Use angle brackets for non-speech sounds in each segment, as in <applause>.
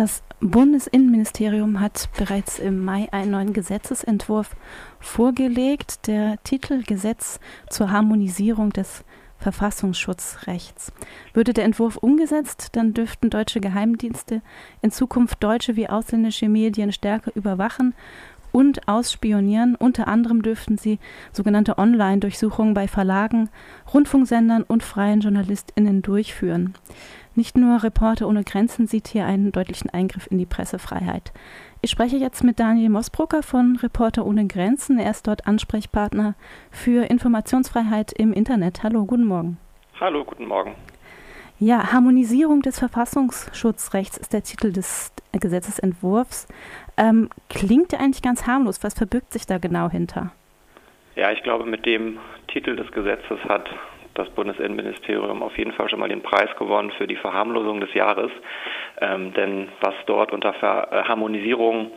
Das Bundesinnenministerium hat bereits im Mai einen neuen Gesetzesentwurf vorgelegt. Der Titel Gesetz zur Harmonisierung des Verfassungsschutzrechts. Würde der Entwurf umgesetzt, dann dürften deutsche Geheimdienste in Zukunft deutsche wie ausländische Medien stärker überwachen und ausspionieren. Unter anderem dürften sie sogenannte Online-Durchsuchungen bei Verlagen, Rundfunksendern und freien JournalistInnen durchführen. Nicht nur Reporter ohne Grenzen sieht hier einen deutlichen Eingriff in die Pressefreiheit. Ich spreche jetzt mit Daniel Mosbrucker von Reporter ohne Grenzen. Er ist dort Ansprechpartner für Informationsfreiheit im Internet. Hallo, guten Morgen. Hallo, guten Morgen. Ja, Harmonisierung des Verfassungsschutzrechts ist der Titel des Gesetzesentwurfs. Ähm, klingt ja eigentlich ganz harmlos. Was verbirgt sich da genau hinter? Ja, ich glaube, mit dem Titel des Gesetzes hat das Bundesinnenministerium auf jeden Fall schon mal den Preis gewonnen für die Verharmlosung des Jahres. Ähm, denn was dort unter Ver äh, Harmonisierung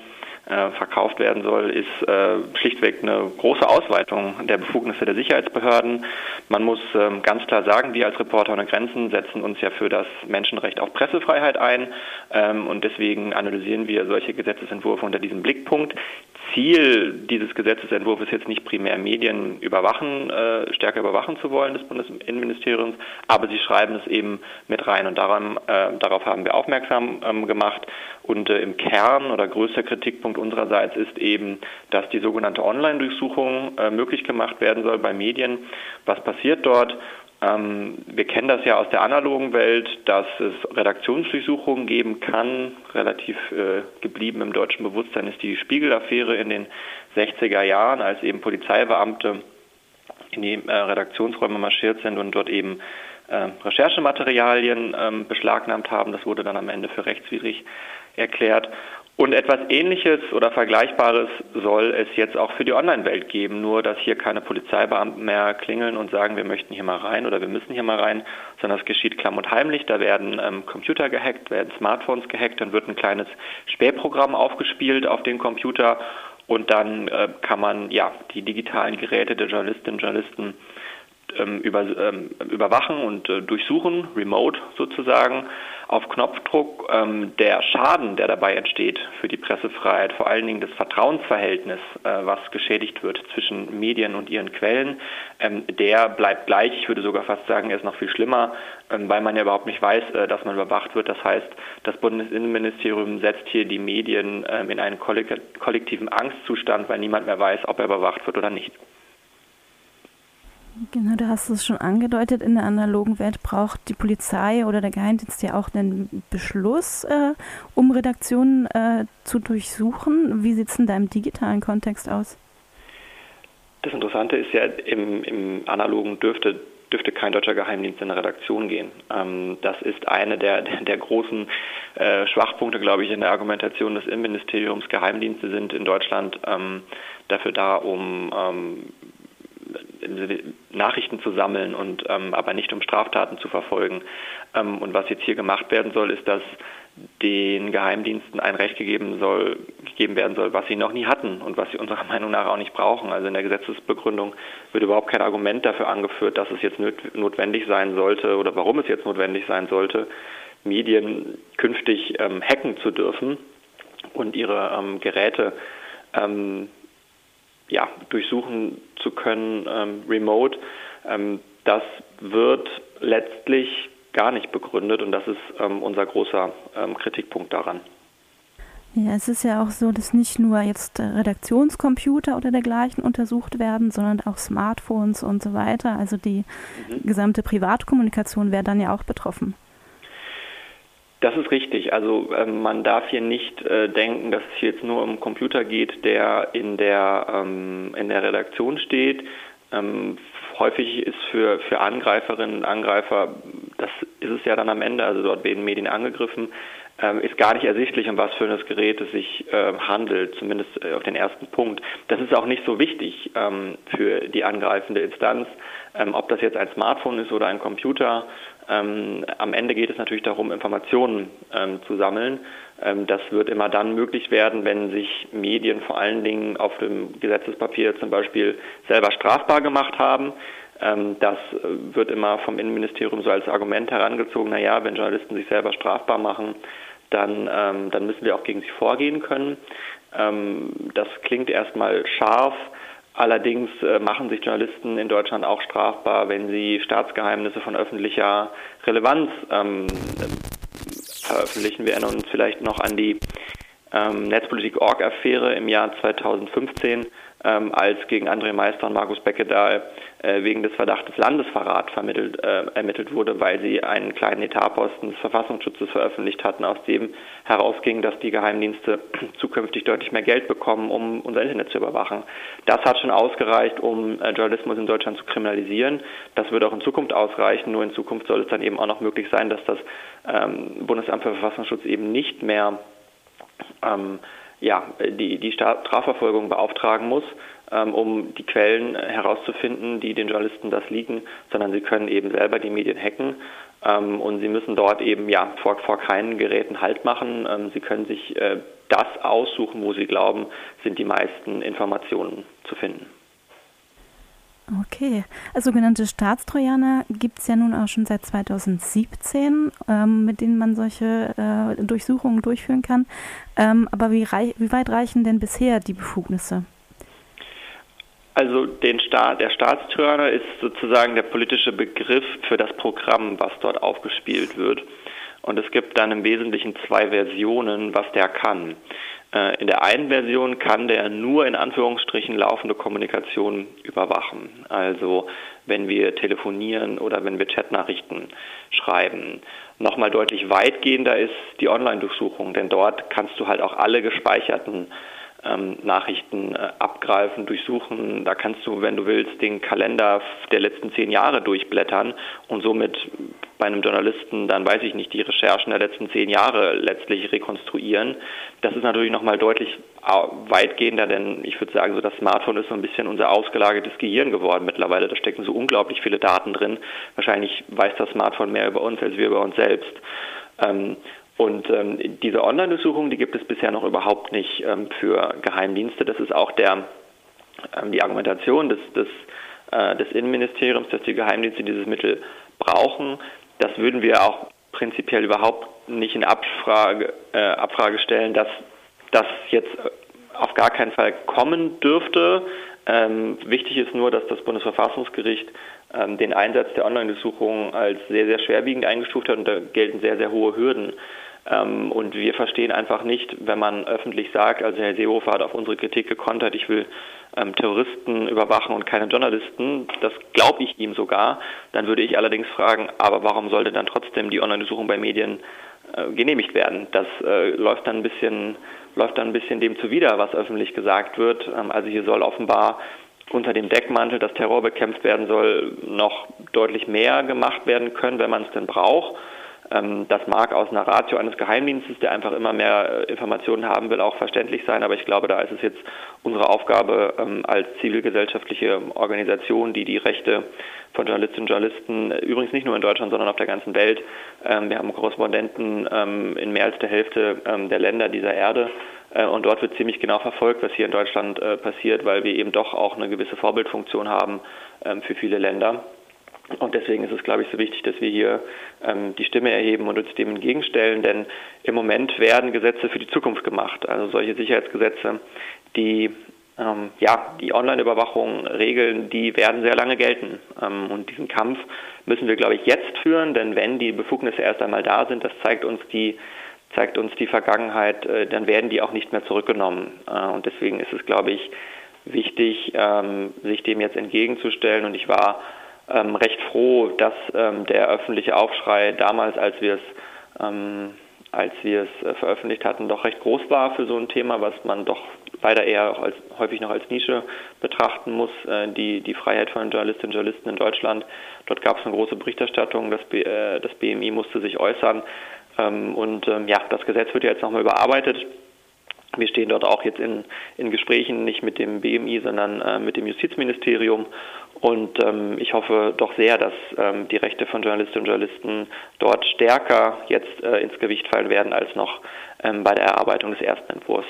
äh, verkauft werden soll, ist äh, schlichtweg eine große Ausweitung der Befugnisse der Sicherheitsbehörden. Man muss ähm, ganz klar sagen, wir als Reporter ohne Grenzen setzen uns ja für das Menschenrecht auf Pressefreiheit ein ähm, und deswegen analysieren wir solche Gesetzesentwürfe unter diesem Blickpunkt. Ziel dieses Gesetzesentwurfs ist jetzt nicht primär Medien überwachen, äh, stärker überwachen zu wollen des Bundesinnenministeriums, aber sie schreiben es eben mit rein und daran, äh, darauf haben wir aufmerksam ähm, gemacht. Und äh, im Kern oder größter Kritikpunkt unsererseits ist eben, dass die sogenannte Online-Durchsuchung äh, möglich gemacht werden soll bei Medien. Was passiert dort? Ähm, wir kennen das ja aus der analogen Welt, dass es Redaktionsdurchsuchungen geben kann. Relativ äh, geblieben im deutschen Bewusstsein ist die Spiegel-Affäre in den 60er Jahren, als eben Polizeibeamte in die äh, Redaktionsräume marschiert sind und dort eben äh, Recherchematerialien ähm, beschlagnahmt haben. Das wurde dann am Ende für rechtswidrig erklärt. Und etwas Ähnliches oder Vergleichbares soll es jetzt auch für die Online-Welt geben, nur dass hier keine Polizeibeamten mehr klingeln und sagen, wir möchten hier mal rein oder wir müssen hier mal rein, sondern es geschieht klamm und heimlich. Da werden ähm, Computer gehackt, werden Smartphones gehackt, dann wird ein kleines Spähprogramm aufgespielt auf den Computer und dann äh, kann man ja die digitalen Geräte der Journalistinnen und Journalisten über, ähm, überwachen und äh, durchsuchen, remote sozusagen, auf Knopfdruck. Ähm, der Schaden, der dabei entsteht für die Pressefreiheit, vor allen Dingen das Vertrauensverhältnis, äh, was geschädigt wird zwischen Medien und ihren Quellen, ähm, der bleibt gleich. Ich würde sogar fast sagen, er ist noch viel schlimmer, ähm, weil man ja überhaupt nicht weiß, äh, dass man überwacht wird. Das heißt, das Bundesinnenministerium setzt hier die Medien ähm, in einen kollektiven Angstzustand, weil niemand mehr weiß, ob er überwacht wird oder nicht. Genau, du hast es schon angedeutet, in der analogen Welt braucht die Polizei oder der Geheimdienst ja auch einen Beschluss, äh, um Redaktionen äh, zu durchsuchen. Wie sieht es denn da im digitalen Kontext aus? Das Interessante ist ja, im, im analogen dürfte dürfte kein deutscher Geheimdienst in eine Redaktion gehen. Ähm, das ist eine der, der großen äh, Schwachpunkte, glaube ich, in der Argumentation des Innenministeriums. Geheimdienste sind in Deutschland ähm, dafür da, um ähm, Nachrichten zu sammeln und ähm, aber nicht um Straftaten zu verfolgen. Ähm, und was jetzt hier gemacht werden soll, ist, dass den Geheimdiensten ein Recht gegeben soll, gegeben werden soll, was sie noch nie hatten und was sie unserer <laughs> Meinung nach auch nicht brauchen. Also in der Gesetzesbegründung wird überhaupt kein Argument dafür angeführt, dass es jetzt notwendig sein sollte oder warum es jetzt notwendig sein sollte, Medien künftig ähm, hacken zu dürfen und ihre ähm, Geräte ähm, ja, durchsuchen zu können, ähm, remote, ähm, das wird letztlich gar nicht begründet und das ist ähm, unser großer ähm, Kritikpunkt daran. Ja, es ist ja auch so, dass nicht nur jetzt Redaktionscomputer oder dergleichen untersucht werden, sondern auch Smartphones und so weiter. Also die mhm. gesamte Privatkommunikation wäre dann ja auch betroffen. Das ist richtig. Also ähm, man darf hier nicht äh, denken, dass es hier jetzt nur um Computer geht, der in der, ähm, in der Redaktion steht. Ähm, häufig ist für, für Angreiferinnen und Angreifer, das ist es ja dann am Ende, also dort werden Medien angegriffen, ist gar nicht ersichtlich, um was für ein Gerät es sich äh, handelt, zumindest äh, auf den ersten Punkt. Das ist auch nicht so wichtig ähm, für die angreifende Instanz, ähm, ob das jetzt ein Smartphone ist oder ein Computer ähm, am Ende geht es natürlich darum, Informationen ähm, zu sammeln. Ähm, das wird immer dann möglich werden, wenn sich Medien vor allen Dingen auf dem Gesetzespapier zum Beispiel selber strafbar gemacht haben. Ähm, das wird immer vom Innenministerium so als Argument herangezogen, naja, wenn Journalisten sich selber strafbar machen, dann, ähm, dann müssen wir auch gegen sie vorgehen können. Ähm, das klingt erstmal scharf. Allerdings äh, machen sich Journalisten in Deutschland auch strafbar, wenn sie Staatsgeheimnisse von öffentlicher Relevanz veröffentlichen. Wir erinnern uns vielleicht noch an die Netzpolitik-Org-Affäre im Jahr 2015 ähm, als gegen André Meister und Markus Beckedahl äh, wegen des Verdachtes Landesverrat vermittelt, äh, ermittelt wurde, weil sie einen kleinen Etatposten des Verfassungsschutzes veröffentlicht hatten, aus dem herausging, dass die Geheimdienste <clears throat> zukünftig deutlich mehr Geld bekommen, um unser Internet zu überwachen. Das hat schon ausgereicht, um äh, Journalismus in Deutschland zu kriminalisieren. Das wird auch in Zukunft ausreichen, nur in Zukunft soll es dann eben auch noch möglich sein, dass das ähm, Bundesamt für Verfassungsschutz eben nicht mehr ähm, ja, die, die Strafverfolgung beauftragen muss, ähm, um die Quellen herauszufinden, die den Journalisten das liegen, sondern sie können eben selber die Medien hacken ähm, und sie müssen dort eben ja vor, vor keinen Geräten Halt machen. Ähm, sie können sich äh, das aussuchen, wo sie glauben, sind die meisten Informationen zu finden. Okay, also sogenannte Staatstrojaner gibt es ja nun auch schon seit 2017, ähm, mit denen man solche äh, Durchsuchungen durchführen kann. Ähm, aber wie, wie, weit reichen denn bisher die Befugnisse? Also Staat, der Staatstrojaner ist sozusagen der politische Begriff für das Programm, was dort aufgespielt wird. Und es gibt dann im Wesentlichen zwei Versionen, was der kann. Äh, in der einen Version kann der nur in Anführungsstrichen laufende Kommunikation überwachen. Also wenn wir telefonieren oder wenn wir Chatnachrichten schreiben. Nochmal deutlich weitgehender ist die Online-Durchsuchung, denn dort kannst du halt auch alle gespeicherten ähm, Nachrichten äh, abgreifen, durchsuchen. Da kannst du, wenn du willst, den Kalender der letzten zehn Jahre durchblättern und somit bei einem Journalisten dann, weiß ich nicht, die Recherchen der letzten zehn Jahre letztlich rekonstruieren. Das ist natürlich nochmal deutlich weitgehender, denn ich würde sagen, so das Smartphone ist so ein bisschen unser ausgelagertes Gehirn geworden mittlerweile. Da stecken so unglaublich viele Daten drin. Wahrscheinlich weiß das Smartphone mehr über uns als wir über uns selbst. Ähm, und ähm, diese Online-Durchsuchung, die gibt es bisher noch überhaupt nicht ähm, für Geheimdienste. Das ist auch der, ähm, die Argumentation des, des, äh, des Innenministeriums, dass die Geheimdienste dieses Mittel brauchen. Das würden wir auch prinzipiell überhaupt nicht in Abfrage, äh, Abfrage stellen, dass das jetzt auf gar keinen Fall kommen dürfte. Ähm, wichtig ist nur, dass das Bundesverfassungsgericht ähm, den Einsatz der Online-Durchsuchung als sehr, sehr schwerwiegend eingestuft hat und da gelten sehr, sehr hohe Hürden. Ähm, und wir verstehen einfach nicht, wenn man öffentlich sagt, also Herr Seehofer hat auf unsere Kritik gekontert, ich will ähm, Terroristen überwachen und keine Journalisten, das glaube ich ihm sogar, dann würde ich allerdings fragen, aber warum sollte dann trotzdem die Online-Durchsuchung bei Medien äh, genehmigt werden? Das äh, läuft dann ein bisschen läuft dann ein bisschen dem zuwider, was öffentlich gesagt wird. Ähm, also hier soll offenbar unter dem Deckmantel, dass Terror bekämpft werden soll, noch deutlich mehr gemacht werden können, wenn man es denn braucht. Ähm, das mag aus einer Ratio eines Geheimdienstes, der einfach immer mehr äh, Informationen haben will, auch verständlich sein, aber ich glaube, da ist es jetzt unsere Aufgabe ähm, als zivilgesellschaftliche Organisation, die die Rechte von Journalistinnen und Journalisten, äh, übrigens nicht nur in Deutschland, sondern auf der ganzen Welt, ähm, wir haben Korrespondenten in mehr als der Hälfte der Länder dieser Erde, äh, und dort wird ziemlich genau verfolgt, was hier in Deutschland passiert, weil wir eben doch auch eine gewisse Vorbildfunktion haben für viele Länder. Und deswegen ist es, glaube ich, so wichtig, dass wir hier ähm, die Stimme erheben und uns dem entgegenstellen, denn im Moment werden Gesetze für die Zukunft gemacht. Also solche Sicherheitsgesetze, die ähm, ja, die Online-Überwachung regeln, die werden sehr lange gelten. Ähm, und diesen Kampf müssen wir, glaube ich, jetzt führen, denn wenn die Befugnisse erst einmal da sind, das zeigt uns die zeigt uns die Vergangenheit, äh, dann werden die auch nicht mehr zurückgenommen. Äh, und deswegen ist es, glaube ich, wichtig, ähm, sich dem jetzt entgegenzustellen. Und ich war ähm, recht froh, dass ähm, der öffentliche Aufschrei damals, als wir es ähm, als wir es äh, veröffentlicht hatten, doch recht groß war für so ein Thema, was man doch leider eher als, häufig noch als Nische betrachten muss, äh, die, die Freiheit von Journalistinnen und Journalisten in Deutschland. Dort gab es eine große Berichterstattung, das, B, äh, das BMI musste sich äußern. Ähm, und ähm, ja, das Gesetz wird ja jetzt nochmal überarbeitet. Wir stehen dort auch jetzt in, in Gesprächen, nicht mit dem BMI, sondern äh, mit dem Justizministerium. Und ähm, ich hoffe doch sehr, dass ähm, die Rechte von Journalistinnen und Journalisten dort stärker jetzt äh, ins Gewicht fallen werden als noch ähm, bei der Erarbeitung des ersten Entwurfs.